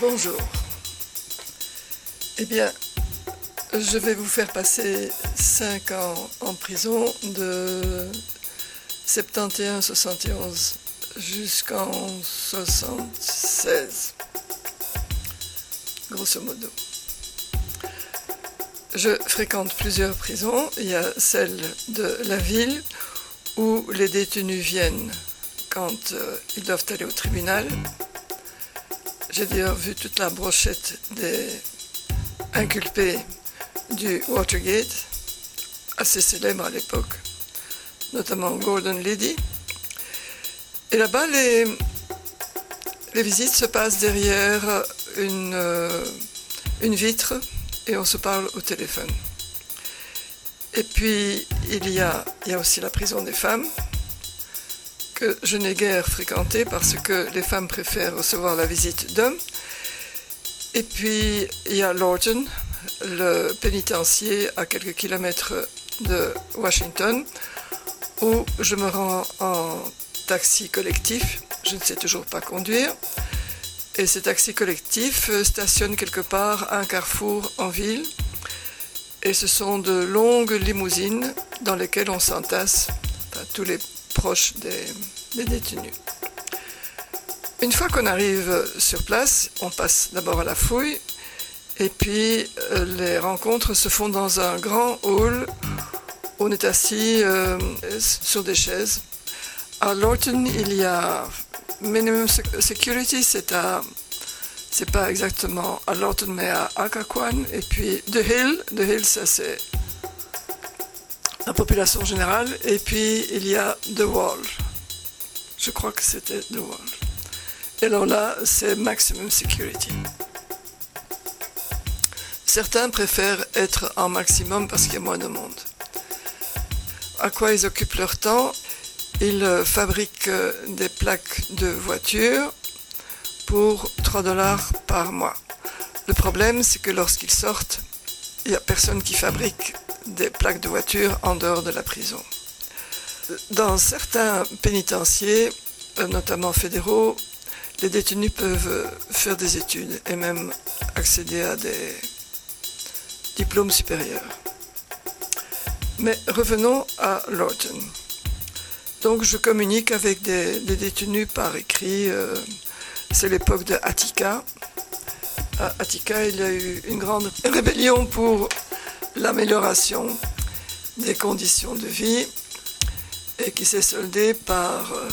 Bonjour. Eh bien, je vais vous faire passer 5 ans en prison de 71-71 jusqu'en 76, grosso modo. Je fréquente plusieurs prisons. Il y a celle de la ville où les détenus viennent quand euh, ils doivent aller au tribunal. J'ai d'ailleurs vu toute la brochette des inculpés du Watergate, assez célèbre à l'époque, notamment Gordon Liddy. Et là-bas, les, les visites se passent derrière une, euh, une vitre et on se parle au téléphone. Et puis, il y a, il y a aussi la prison des femmes, que je n'ai guère fréquentée parce que les femmes préfèrent recevoir la visite d'hommes. Et puis, il y a Lorton, le pénitencier à quelques kilomètres de Washington, où je me rends en taxi collectif. Je ne sais toujours pas conduire. Et ces taxis collectifs stationnent quelque part à un carrefour en ville. Et ce sont de longues limousines dans lesquelles on s'entasse, tous les des, détenus. Une fois qu'on arrive sur place, on passe d'abord à la fouille, et puis euh, les rencontres se font dans un grand hall on est assis euh, sur des chaises. À Lorton, il y a minimum security, c'est à c'est pas exactement à Lorton mais à Akaquan et puis The Hill, The Hill ça c'est la population générale et puis il y a The Wall. Je crois que c'était The Wall. Et alors là, c'est maximum security. Certains préfèrent être en maximum parce qu'il y a moins de monde. À quoi ils occupent leur temps? Ils fabriquent des plaques de voiture pour 3 dollars par mois. Le problème, c'est que lorsqu'ils sortent, il n'y a personne qui fabrique des plaques de voiture en dehors de la prison. Dans certains pénitenciers, notamment fédéraux, les détenus peuvent faire des études et même accéder à des diplômes supérieurs. Mais revenons à Lorton. Donc je communique avec des, des détenus par écrit. euh, c'est l'époque de Attica. À Attica, il y a eu une grande rébellion pour l'amélioration des conditions de vie et qui s'est soldée par euh,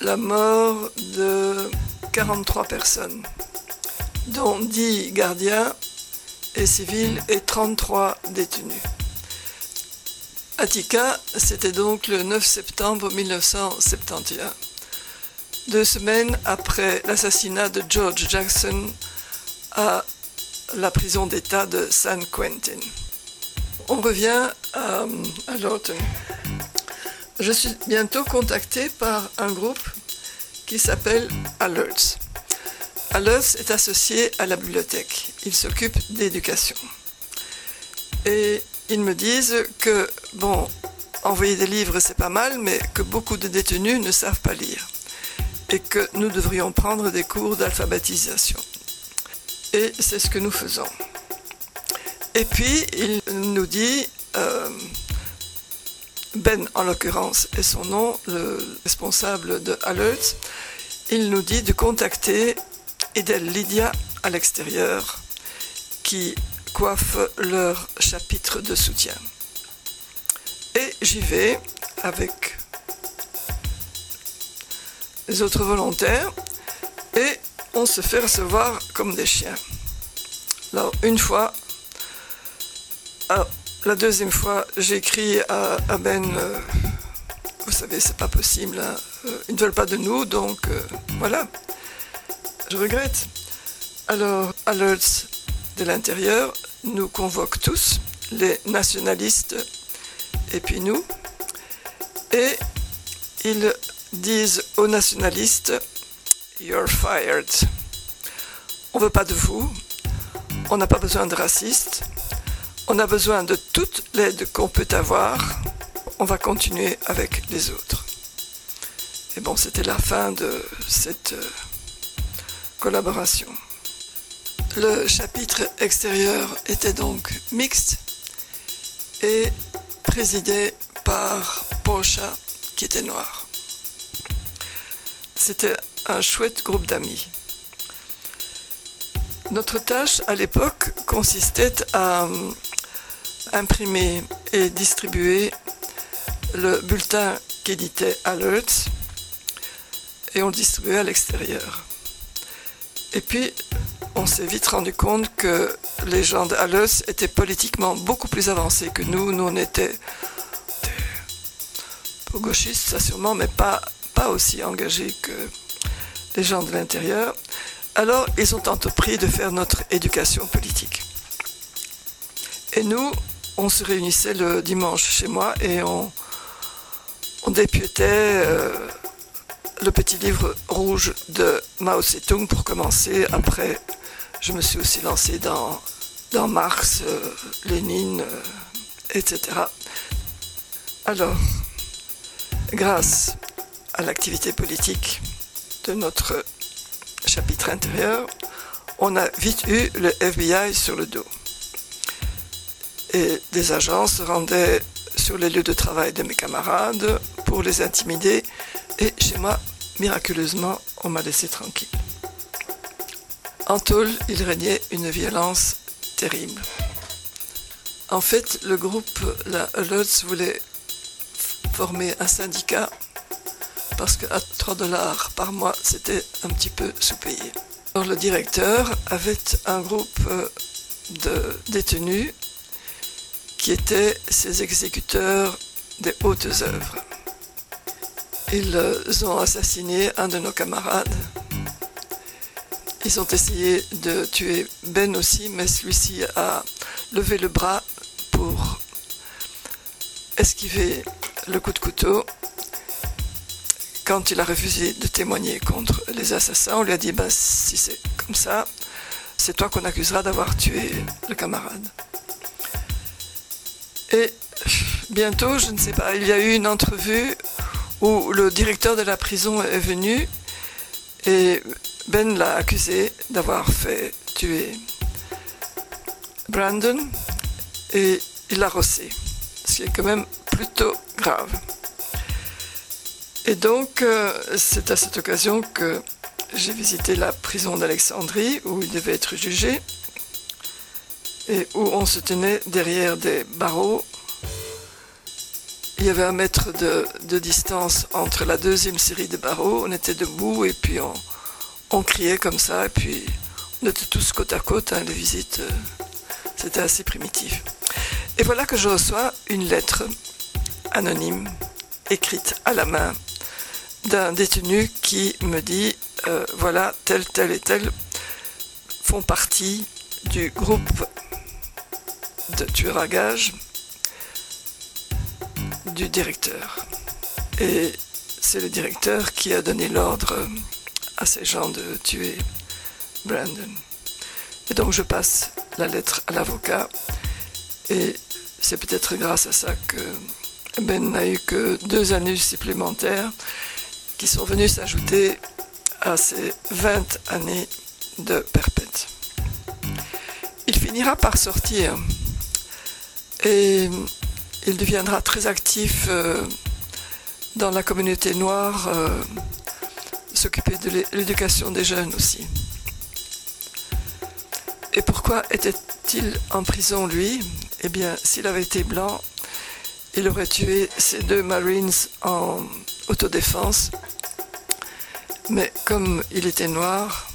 la mort de 43 personnes, dont 10 gardiens et civils et 33 détenus. Attica, c'était donc le 9 septembre 1971, deux semaines après l'assassinat de George Jackson à la prison d'État de San Quentin. On revient à, à Lawton. Je suis bientôt contacté par un groupe qui s'appelle Alerts. Alerts est associé à la bibliothèque. Il s'occupe d'éducation. Et ils me disent que, bon, envoyer des livres c'est pas mal, mais que beaucoup de détenus ne savent pas lire. Et que nous devrions prendre des cours d'alphabétisation. Et c'est ce que nous faisons. Et puis, il nous dit, euh, Ben en l'occurrence est son nom, le responsable de Alert, il nous dit de contacter Edel Lydia à l'extérieur qui coiffe leur chapitre de soutien. Et j'y vais avec les autres volontaires et on se fait recevoir comme des chiens. Alors une fois, alors, la deuxième fois, j'écris à, à, Ben, euh, vous savez, c'est pas possible, hein, euh, ils ne veulent pas de nous, donc euh, voilà. Je regrette. Alors, Alerts de l'intérieur nous convoque tous, les nationalistes et puis nous, et ils disent aux nationalistes, You're fired. On veut pas de vous, on n'a pas besoin de racistes, on a besoin de toute l'aide qu'on peut avoir. On va continuer avec les autres. Et bon, c'était la fin de cette euh, collaboration. Le chapitre extérieur était donc mixte et présidé par Pocha qui était noir. C'était un chouette groupe d'amis. Notre tâche à l'époque consistait à imprimer et distribuer le bulletin qu'éditait Alerts et on le distribuait à l'extérieur. Et puis, on s'est vite rendu compte que les gens d'Alerts étaient politiquement beaucoup plus avancés que nous. Nous, on était gauchistes, ça sûrement, mais pas, pas aussi engagés que les gens de l'intérieur. Alors, ils ont entrepris de faire notre éducation politique. Et nous, on se réunissait le dimanche chez moi et on, on euh, le petit livre rouge de Mao Zedong pour commencer. Après, je me suis aussi lancé dans, dans Marx, euh, Lénine, euh, etc. Alors, grâce à l'activité politique de notre chapitre intérieur, on a vite eu le FBI sur le dos. Et des agents se rendaient sur les lieux de travail de mes camarades pour les intimider. Et chez moi, miraculeusement, on m'a laissé tranquille. En tôle, il régnait une violence terrible. En fait, le groupe, la Lutz, voulait former un syndicat parce qu'à 3 dollars par mois, c'était un petit peu sous-payé. Alors, le directeur avait un groupe euh, de détenus qui étaient ses exécuteurs des hautes œuvres. Ils ont assassiné un de nos camarades. Ils ont essayé de tuer Ben aussi, mais celui-ci a levé le bras pour esquiver le coup de couteau quand il a refusé de témoigner contre les assassins, on lui a dit ben, si c'est comme ça, c'est toi qu'on accusera d'avoir tué le camarade. Et bientôt, je ne sais pas, il y a eu une entrevue où le directeur de la prison est venu et Ben l'a accusé d'avoir fait tuer Brandon et il l'a rossé, ce qui est quand même plutôt grave. Et donc, euh, c'est à cette occasion que j'ai visité la prison d'Alexandrie où il devait être jugé et où on se tenait derrière des barreaux. Il y avait un mètre de, distance entre la deuxième série de barreaux. On était debout et puis on, criait comme ça. Et puis on était tous côte à côte. Hein, les visites, euh, c'était assez primitif. Et voilà que je reçois une lettre anonyme écrite à la main d'un détenu qui me dit euh, voilà, tel, tel et tel font partie du groupe de tueurs à gages du directeur. Et c'est le directeur qui a donné l'ordre à ces gens de tuer Brandon. Et donc je passe la lettre à l'avocat et c'est peut-être grâce à ça que Ben n'a eu que deux années supplémentaires qui sont venus s'ajouter à ces 20 années de perpète. Il finira par sortir et il deviendra très actif euh, dans la communauté noire, euh, s'occuper de l'éducation des jeunes aussi. Et pourquoi était-il en prison, lui? Eh bien, s'il avait été blanc, il aurait tué ces deux Marines en autodéfense. Mais comme il était noir,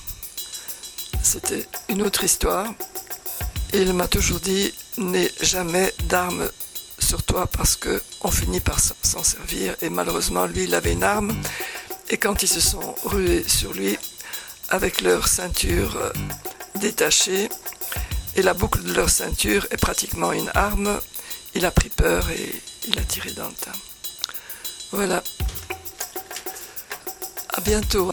c'était une autre histoire. Il m'a toujours dit n'aie jamais d'armes sur toi parce qu'on finit par s'en servir. Et malheureusement, lui, il avait une arme. Et quand ils se sont rués sur lui, avec leur ceinture euh, détachée, et la boucle de leur ceinture est pratiquement une arme, il a pris peur et il a tiré dans le tas. Voilà. À bientôt.